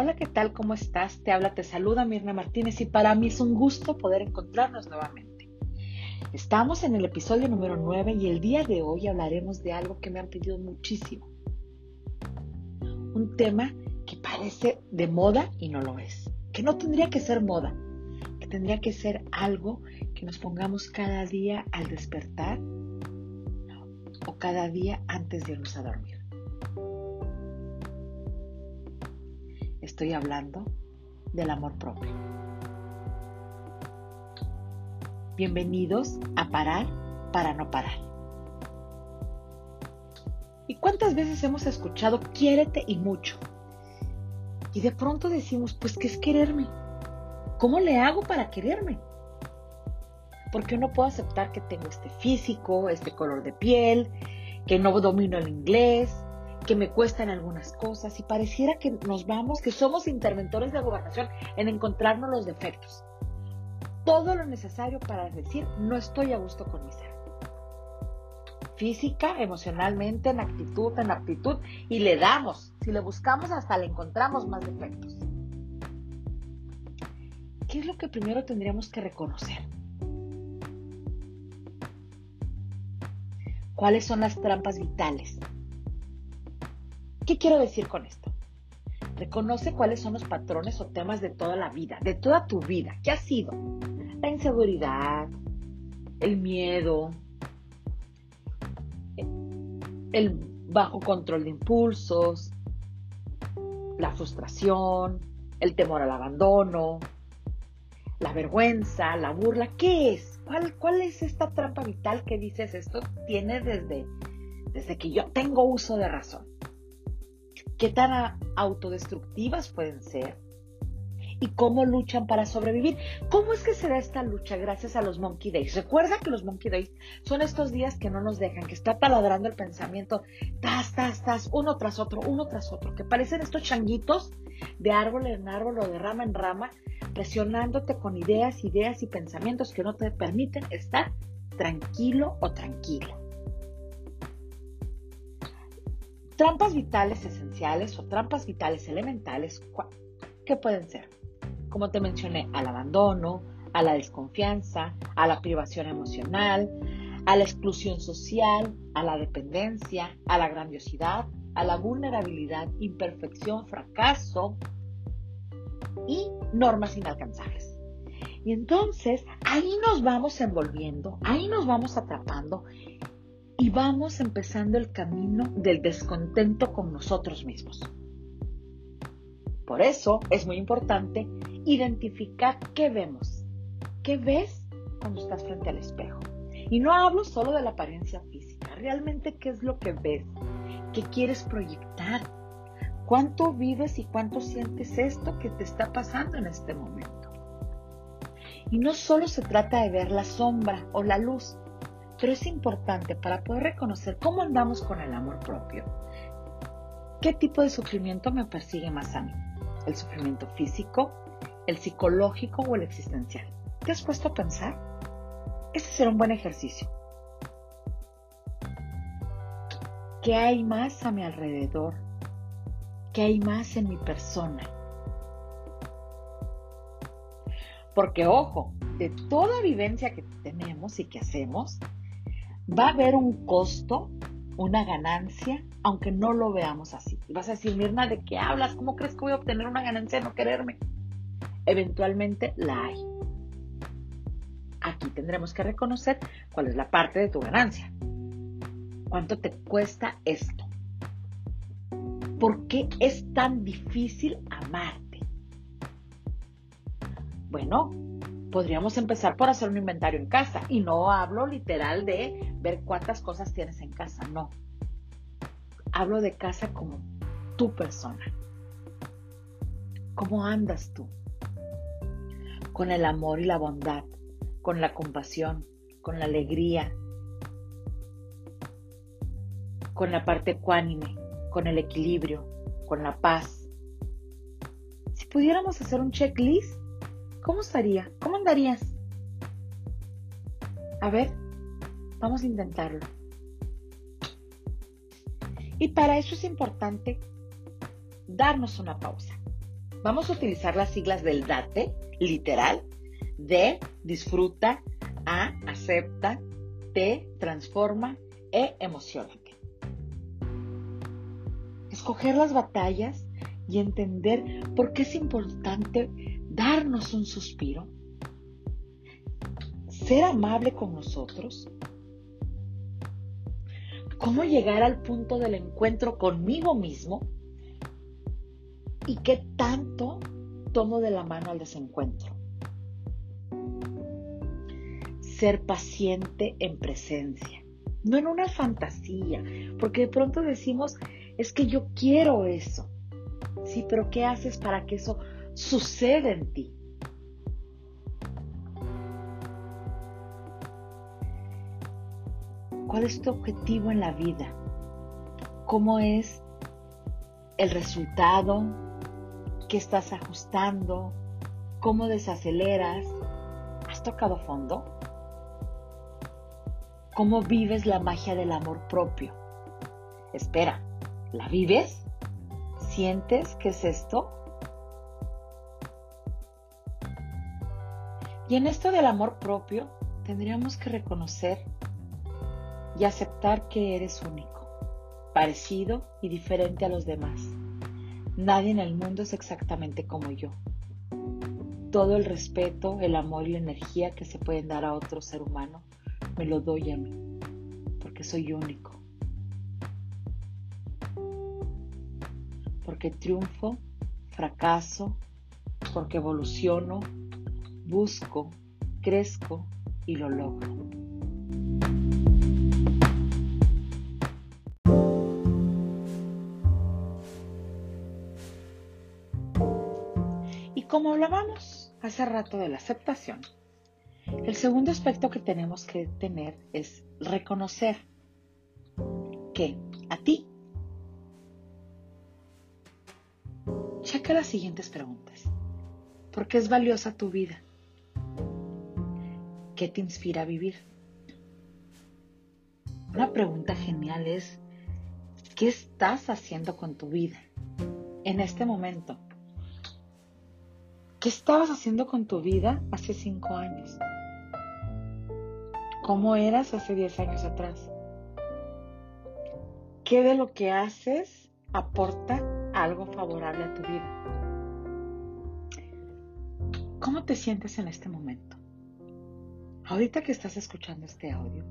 Hola, ¿qué tal? ¿Cómo estás? Te habla, te saluda Mirna Martínez y para mí es un gusto poder encontrarnos nuevamente. Estamos en el episodio número 9 y el día de hoy hablaremos de algo que me han pedido muchísimo. Un tema que parece de moda y no lo es. Que no tendría que ser moda, que tendría que ser algo que nos pongamos cada día al despertar o cada día antes de irnos a dormir. Estoy hablando del amor propio. Bienvenidos a Parar para no parar. ¿Y cuántas veces hemos escuchado quiérete y mucho? Y de pronto decimos, pues, ¿qué es quererme? ¿Cómo le hago para quererme? Porque no puedo aceptar que tengo este físico, este color de piel, que no domino el inglés, que me cuestan algunas cosas y pareciera que nos vamos, que somos interventores de gobernación en encontrarnos los defectos. Todo lo necesario para decir no estoy a gusto con mi ser. Física, emocionalmente, en actitud, en aptitud y le damos. Si le buscamos hasta le encontramos más defectos. ¿Qué es lo que primero tendríamos que reconocer? ¿Cuáles son las trampas vitales ¿Qué quiero decir con esto? Reconoce cuáles son los patrones o temas de toda la vida, de toda tu vida. ¿Qué ha sido? La inseguridad, el miedo, el bajo control de impulsos, la frustración, el temor al abandono, la vergüenza, la burla. ¿Qué es? ¿Cuál, es esta trampa vital que dices esto tiene desde, desde que yo tengo uso de razón? Qué tan autodestructivas pueden ser y cómo luchan para sobrevivir. ¿Cómo es que se da esta lucha gracias a los Monkey Days? Recuerda que los Monkey Days son estos días que no nos dejan, que está taladrando el pensamiento, tas, tas, tas, uno tras otro, uno tras otro, que parecen estos changuitos de árbol en árbol o de rama en rama, presionándote con ideas, ideas y pensamientos que no te permiten estar tranquilo o tranquila. Trampas vitales esenciales o trampas vitales elementales, ¿qué pueden ser? Como te mencioné, al abandono, a la desconfianza, a la privación emocional, a la exclusión social, a la dependencia, a la grandiosidad, a la vulnerabilidad, imperfección, fracaso y normas inalcanzables. Y entonces ahí nos vamos envolviendo, ahí nos vamos atrapando y vamos empezando el camino del descontento con nosotros mismos. Por eso es muy importante identificar qué vemos, qué ves cuando estás frente al espejo. Y no hablo solo de la apariencia física, realmente qué es lo que ves, qué quieres proyectar, cuánto vives y cuánto sientes esto que te está pasando en este momento. Y no solo se trata de ver la sombra o la luz, pero es importante para poder reconocer cómo andamos con el amor propio. ¿Qué tipo de sufrimiento me persigue más a mí? ¿El sufrimiento físico, el psicológico o el existencial? ¿Te has puesto a pensar? Este será un buen ejercicio. ¿Qué hay más a mi alrededor? ¿Qué hay más en mi persona? Porque ojo, de toda vivencia que tenemos y que hacemos, va a haber un costo, una ganancia, aunque no lo veamos así. Y vas a decir, Mirna, ¿de qué hablas? ¿Cómo crees que voy a obtener una ganancia de no quererme? Eventualmente la hay. Aquí tendremos que reconocer cuál es la parte de tu ganancia. ¿Cuánto te cuesta esto? ¿Por qué es tan difícil amarte? Bueno, podríamos empezar por hacer un inventario en casa. Y no hablo literal de ver cuántas cosas tienes en casa, no. Hablo de casa como tu persona. ¿Cómo andas tú? Con el amor y la bondad, con la compasión, con la alegría, con la parte ecuánime, con el equilibrio, con la paz. Si pudiéramos hacer un checklist, ¿Cómo estaría? ¿Cómo andarías? A ver, vamos a intentarlo. Y para eso es importante darnos una pausa. Vamos a utilizar las siglas del DATE, literal, D, disfruta, A, acepta, T, transforma, E, emocionate. Escoger las batallas y entender por qué es importante darnos un suspiro, ser amable con nosotros, cómo llegar al punto del encuentro conmigo mismo y qué tanto tomo de la mano al desencuentro. Ser paciente en presencia, no en una fantasía, porque de pronto decimos, es que yo quiero eso. Sí, pero ¿qué haces para que eso suceda en ti? ¿Cuál es tu objetivo en la vida? ¿Cómo es el resultado? ¿Qué estás ajustando? ¿Cómo desaceleras? ¿Has tocado fondo? ¿Cómo vives la magia del amor propio? Espera, ¿la vives? ¿Sientes qué es esto? Y en esto del amor propio tendríamos que reconocer y aceptar que eres único, parecido y diferente a los demás. Nadie en el mundo es exactamente como yo. Todo el respeto, el amor y la energía que se pueden dar a otro ser humano, me lo doy a mí, porque soy único. Porque triunfo, fracaso, porque evoluciono, busco, crezco y lo logro. como hablábamos hace rato de la aceptación, el segundo aspecto que tenemos que tener es reconocer que a ti, checa las siguientes preguntas. ¿Por qué es valiosa tu vida? ¿Qué te inspira a vivir? Una pregunta genial es, ¿qué estás haciendo con tu vida en este momento? ¿Qué estabas haciendo con tu vida hace cinco años? ¿Cómo eras hace diez años atrás? ¿Qué de lo que haces aporta algo favorable a tu vida? ¿Cómo te sientes en este momento? Ahorita que estás escuchando este audio,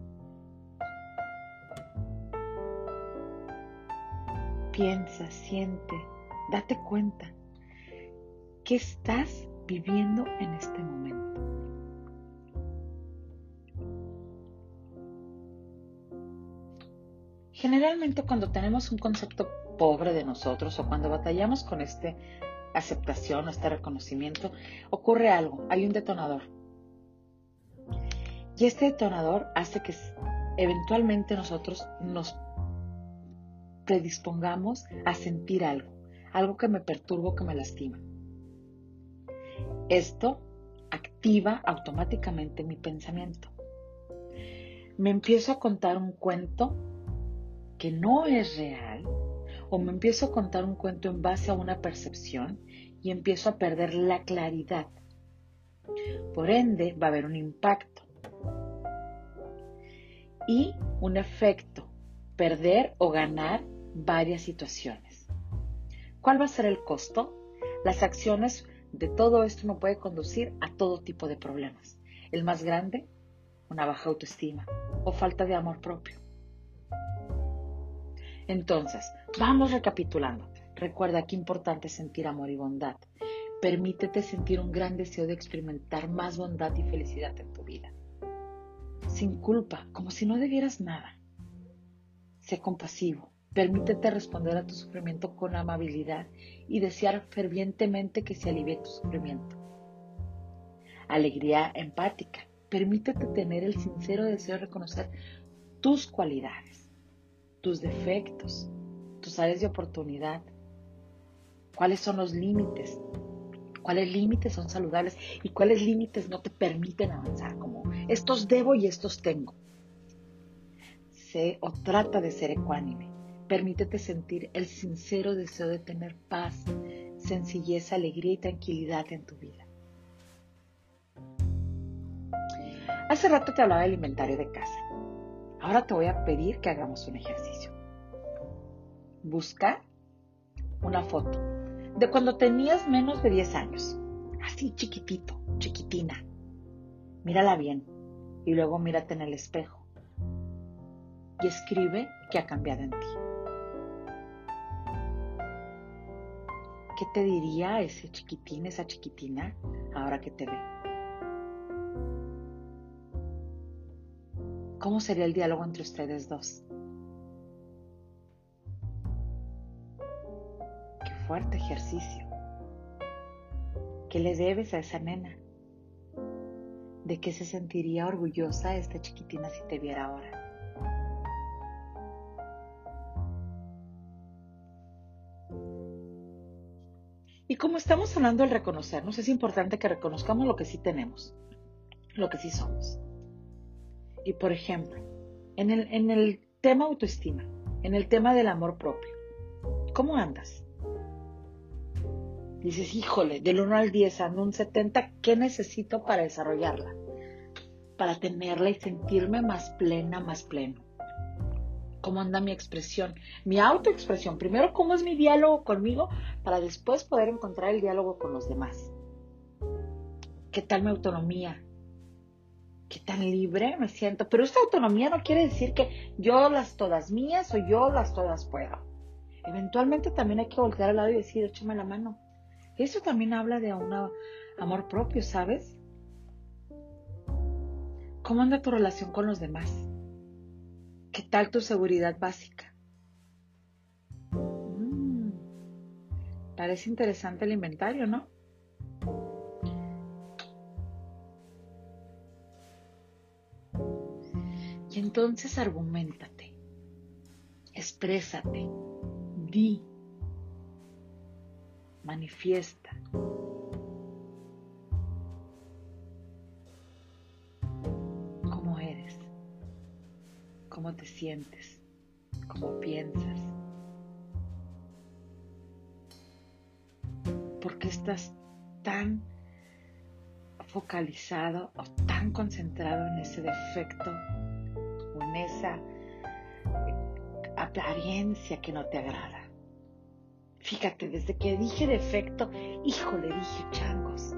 piensa, siente, date cuenta ¿Qué estás viviendo en este momento? Generalmente cuando tenemos un concepto pobre de nosotros o cuando batallamos con esta aceptación, este reconocimiento, ocurre algo, hay un detonador. Y este detonador hace que eventualmente nosotros nos predispongamos a sentir algo, algo que me perturba, que me lastima. Esto activa automáticamente mi pensamiento. Me empiezo a contar un cuento que no es real o me empiezo a contar un cuento en base a una percepción y empiezo a perder la claridad. Por ende, va a haber un impacto y un efecto, perder o ganar varias situaciones. ¿Cuál va a ser el costo? Las acciones de todo esto no puede conducir a todo tipo de problemas. El más grande, una baja autoestima o falta de amor propio. Entonces, vamos recapitulando. Recuerda que importante sentir amor y bondad. Permítete sentir un gran deseo de experimentar más bondad y felicidad en tu vida. Sin culpa, como si no debieras nada. Sé compasivo, Permítete responder a tu sufrimiento con amabilidad y desear fervientemente que se alivie tu sufrimiento. Alegría empática. Permítete tener el sincero deseo de reconocer tus cualidades, tus defectos, tus áreas de oportunidad. ¿Cuáles son los límites? ¿Cuáles límites son saludables y cuáles límites no te permiten avanzar? Como estos debo y estos tengo. Sé o trata de ser ecuánime Permítete sentir el sincero deseo de tener paz, sencillez, alegría y tranquilidad en tu vida. Hace rato te hablaba del inventario de casa. Ahora te voy a pedir que hagamos un ejercicio. Busca una foto de cuando tenías menos de 10 años. Así chiquitito, chiquitina. Mírala bien y luego mírate en el espejo. Y escribe qué ha cambiado en ti. ¿Qué te diría ese chiquitín, esa chiquitina, ahora que te ve? ¿Cómo sería el diálogo entre ustedes dos? Fuerte ejercicio. ¿Qué le debes a esa nena? ¿De qué se sentiría orgullosa esta chiquitina si te viera ahora? Y como estamos hablando del reconocernos, es importante que reconozcamos lo que sí tenemos, lo que sí somos. Y por ejemplo, en el, en el tema autoestima, en el tema del amor propio, ¿cómo andas? Dices, híjole, del 1 al 10 ando un 70, ¿qué necesito para desarrollarla? Para tenerla y sentirme más plena, más pleno cómo anda mi expresión, mi autoexpresión. Primero, cómo es mi diálogo conmigo para después poder encontrar el diálogo con los demás. ¿Qué tal mi autonomía? ¿Qué tan libre me siento? Pero esta autonomía no quiere decir que yo las todas mías o yo las todas puedo. Eventualmente también hay que voltear al lado y decir, échame la mano. Eso también habla de un amor propio, ¿sabes? ¿Cómo anda tu relación con los demás? ¿Qué tal tu seguridad básica? Mm, parece interesante el inventario, ¿no? Y entonces argumentate, exprésate, di, manifiesta. cómo te sientes, cómo piensas. ¿Por qué estás tan focalizado o tan concentrado en ese defecto o en esa apariencia que no te agrada? Fíjate, desde que dije defecto, híjole, dije changos.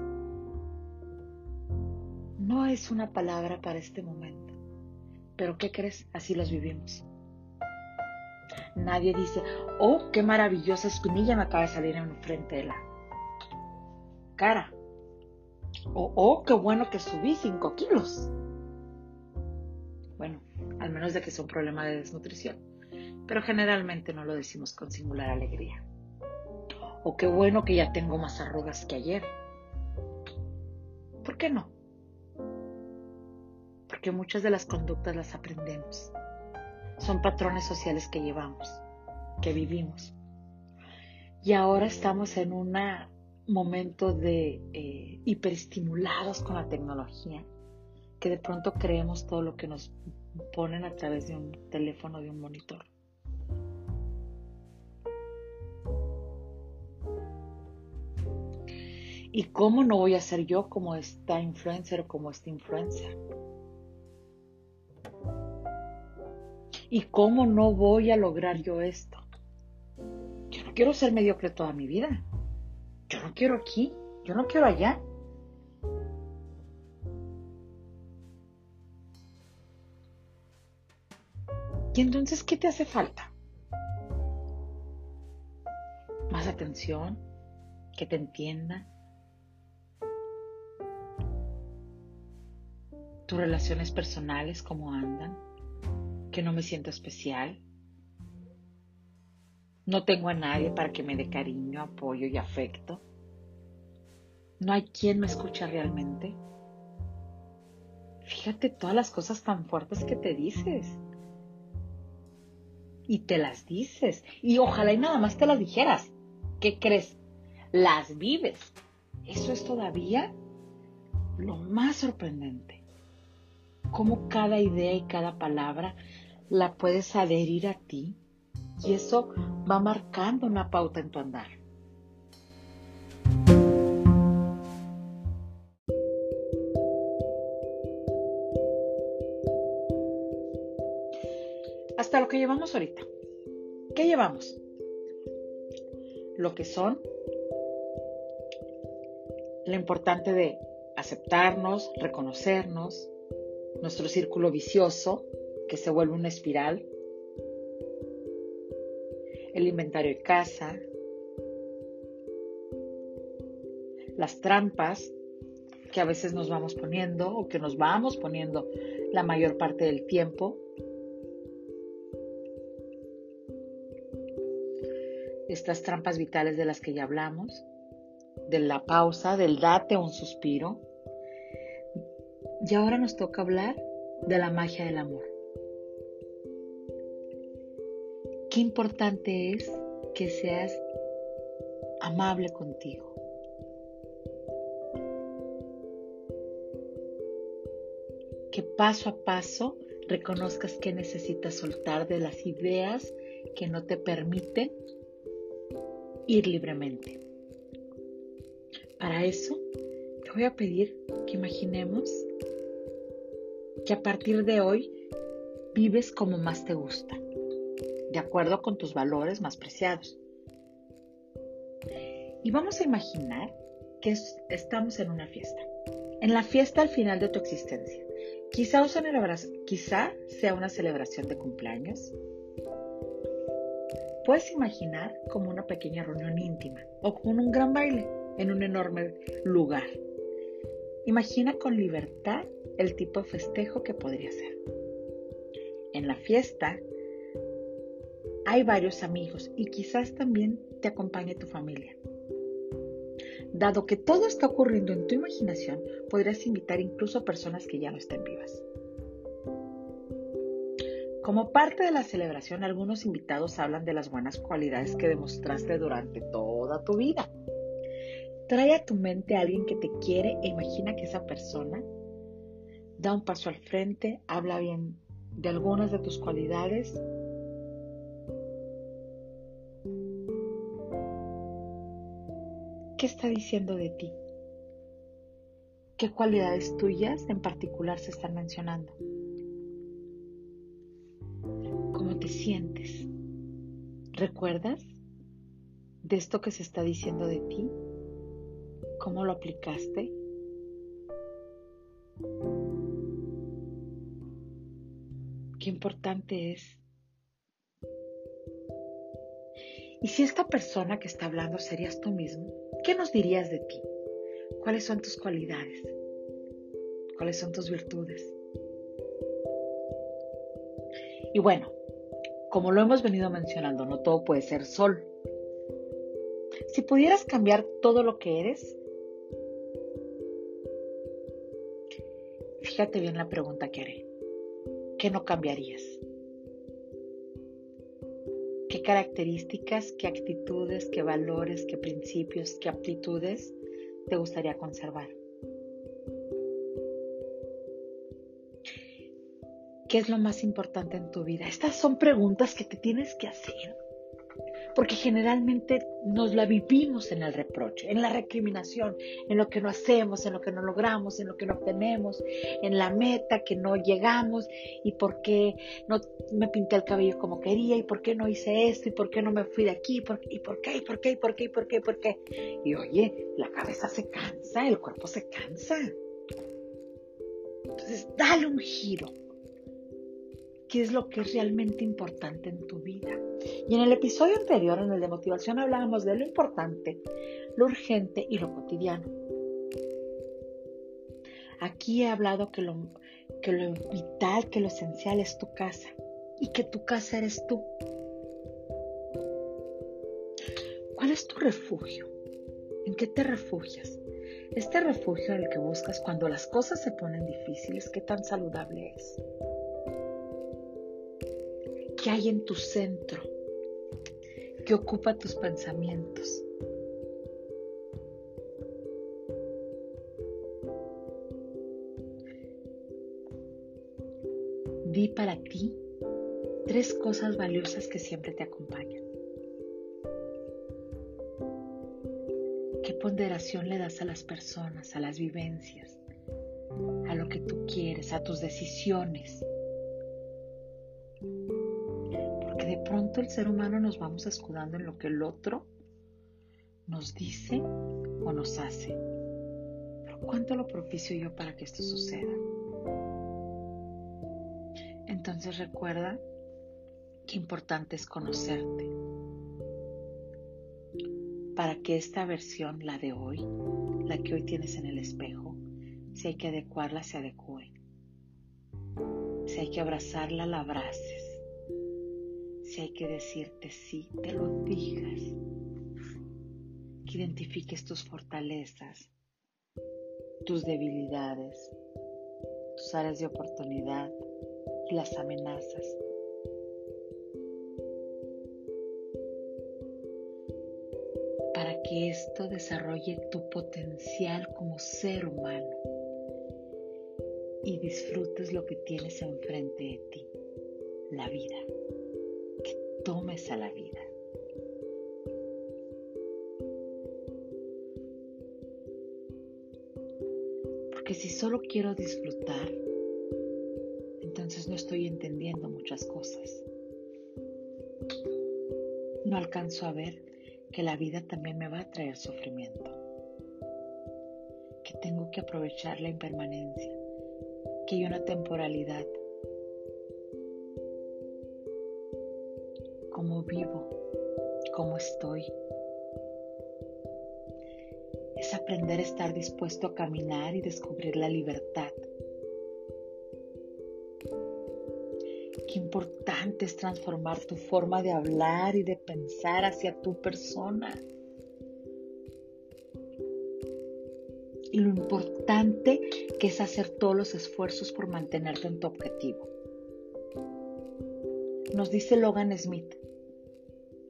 No es una palabra para este momento. Pero ¿qué crees? Así los vivimos. Nadie dice, oh, qué maravillosa escumilla me acaba de salir en frente de la cara. O, oh, qué bueno que subí 5 kilos. Bueno, al menos de que sea un problema de desnutrición. Pero generalmente no lo decimos con singular alegría. O qué bueno que ya tengo más arrugas que ayer. ¿Por qué no? porque muchas de las conductas las aprendemos. Son patrones sociales que llevamos, que vivimos. Y ahora estamos en un momento de eh, hiperestimulados con la tecnología, que de pronto creemos todo lo que nos ponen a través de un teléfono, de un monitor. ¿Y cómo no voy a ser yo como esta influencer o como esta influencer? ¿Y cómo no voy a lograr yo esto? Yo no quiero ser mediocre toda mi vida. Yo no quiero aquí, yo no quiero allá. ¿Y entonces qué te hace falta? Más atención, que te entienda. Tus relaciones personales, cómo andan que no me siento especial. No tengo a nadie para que me dé cariño, apoyo y afecto. No hay quien me escuche realmente. Fíjate todas las cosas tan fuertes que te dices. Y te las dices. Y ojalá y nada más te las dijeras. ¿Qué crees? Las vives. Eso es todavía lo más sorprendente cómo cada idea y cada palabra la puedes adherir a ti y eso va marcando una pauta en tu andar. Hasta lo que llevamos ahorita. ¿Qué llevamos? Lo que son, lo importante de aceptarnos, reconocernos, nuestro círculo vicioso que se vuelve una espiral, el inventario de casa, las trampas que a veces nos vamos poniendo o que nos vamos poniendo la mayor parte del tiempo. Estas trampas vitales de las que ya hablamos, de la pausa, del date un suspiro. Y ahora nos toca hablar de la magia del amor. Qué importante es que seas amable contigo. que paso a paso reconozcas que necesitas soltar de las ideas que no te permiten ir libremente. Para eso, te voy a pedir que imaginemos que a partir de hoy vives como más te gusta, de acuerdo con tus valores más preciados. Y vamos a imaginar que estamos en una fiesta, en la fiesta al final de tu existencia. Quizá, quizá sea una celebración de cumpleaños. Puedes imaginar como una pequeña reunión íntima o como un gran baile en un enorme lugar. Imagina con libertad el tipo de festejo que podría ser. En la fiesta hay varios amigos y quizás también te acompañe tu familia. Dado que todo está ocurriendo en tu imaginación, podrías invitar incluso personas que ya no estén vivas. Como parte de la celebración, algunos invitados hablan de las buenas cualidades que demostraste durante toda tu vida. Trae a tu mente a alguien que te quiere e imagina que esa persona da un paso al frente, habla bien de algunas de tus cualidades ¿Qué está diciendo de ti? ¿Qué cualidades tuyas en particular se están mencionando? ¿Cómo te sientes? ¿Recuerdas de esto que se está diciendo de ti? ¿Cómo lo aplicaste? Qué importante es Y si esta persona que está hablando serías tú mismo, ¿qué nos dirías de ti? ¿Cuáles son tus cualidades? ¿Cuáles son tus virtudes? Y bueno, como lo hemos venido mencionando, no todo puede ser sol. Si pudieras cambiar todo lo que eres, fíjate bien la pregunta que haré. ¿Qué no cambiarías? qué características, qué actitudes, qué valores, qué principios, qué aptitudes te gustaría conservar. ¿Qué es lo más importante en tu vida? Estas son preguntas que te tienes que hacer porque generalmente nos la vivimos en el reproche, en la recriminación, en lo que no hacemos, en lo que no logramos, en lo que no obtenemos, en la meta que no llegamos y por qué no me pinté el cabello como quería y por qué no hice esto y por qué no me fui de aquí y por qué y por qué y por qué y por qué y por qué y oye, la cabeza se cansa, el cuerpo se cansa. Entonces, dale un giro qué es lo que es realmente importante en tu vida. Y en el episodio anterior, en el de motivación, hablábamos de lo importante, lo urgente y lo cotidiano. Aquí he hablado que lo, que lo vital, que lo esencial es tu casa y que tu casa eres tú. ¿Cuál es tu refugio? ¿En qué te refugias? Este refugio el que buscas cuando las cosas se ponen difíciles, ¿qué tan saludable es? ¿Qué hay en tu centro? ¿Qué ocupa tus pensamientos? Di para ti tres cosas valiosas que siempre te acompañan. ¿Qué ponderación le das a las personas, a las vivencias, a lo que tú quieres, a tus decisiones? Pronto el ser humano nos vamos escudando en lo que el otro nos dice o nos hace. Pero ¿cuánto lo propicio yo para que esto suceda? Entonces recuerda qué importante es conocerte para que esta versión, la de hoy, la que hoy tienes en el espejo, si hay que adecuarla, se adecue. Si hay que abrazarla, la abraces. Si hay que decirte sí, te lo digas. Que identifiques tus fortalezas, tus debilidades, tus áreas de oportunidad y las amenazas que esto desarrolle tu potencial como ser humano y disfrutes lo que tienes enfrente de ti, la vida, tomes a la vida. Porque si solo quiero disfrutar, entonces no estoy entendiendo muchas cosas. No alcanzo a ver que la vida también me va a traer sufrimiento, que tengo que aprovechar la impermanencia, que hay una temporalidad, cómo vivo, cómo estoy. Es aprender a estar dispuesto a caminar y descubrir la libertad Qué importante es transformar tu forma de hablar y de pensar hacia tu persona. Y lo importante que es hacer todos los esfuerzos por mantenerte en tu objetivo. Nos dice Logan Smith,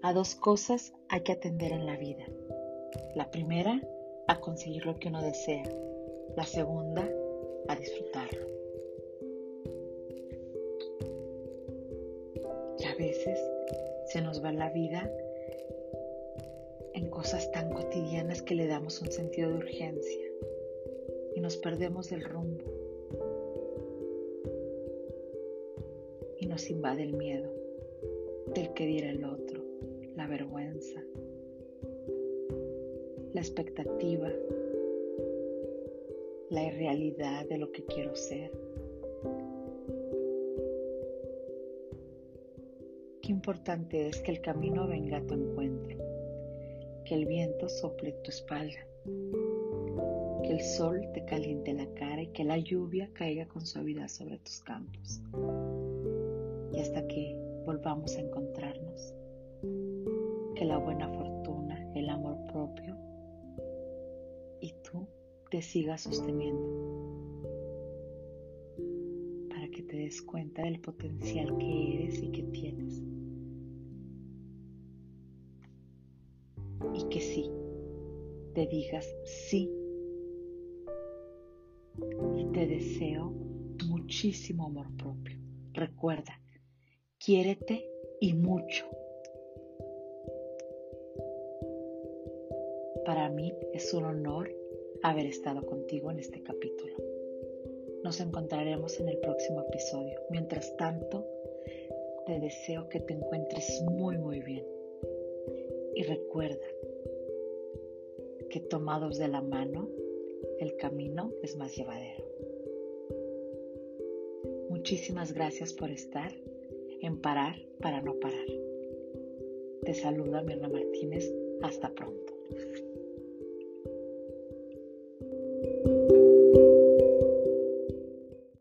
a dos cosas hay que atender en la vida. La primera, a conseguir lo que uno desea. La segunda, a disfrutarlo. veces se nos va la vida en cosas tan cotidianas que le damos un sentido de urgencia y nos perdemos del rumbo y nos invade el miedo del que diera el otro, la vergüenza, la expectativa, la irrealidad de lo que quiero ser. importante es que el camino venga a tu encuentro, que el viento sople tu espalda, que el sol te caliente la cara y que la lluvia caiga con suavidad sobre tus campos. Y hasta que volvamos a encontrarnos, que la buena fortuna, el amor propio y tú te sigas sosteniendo para que te des cuenta del potencial que eres y que tienes. y que sí, te digas sí. Y te deseo muchísimo amor propio. Recuerda, quiérete y mucho. Para mí es un honor haber estado contigo en este capítulo. Nos encontraremos en el próximo episodio. Mientras tanto, te deseo que te encuentres muy, muy bien. Y recuerda que tomados de la mano, el camino es más llevadero. Muchísimas gracias por estar en Parar para no parar. Te saluda Mirna Martínez. Hasta pronto.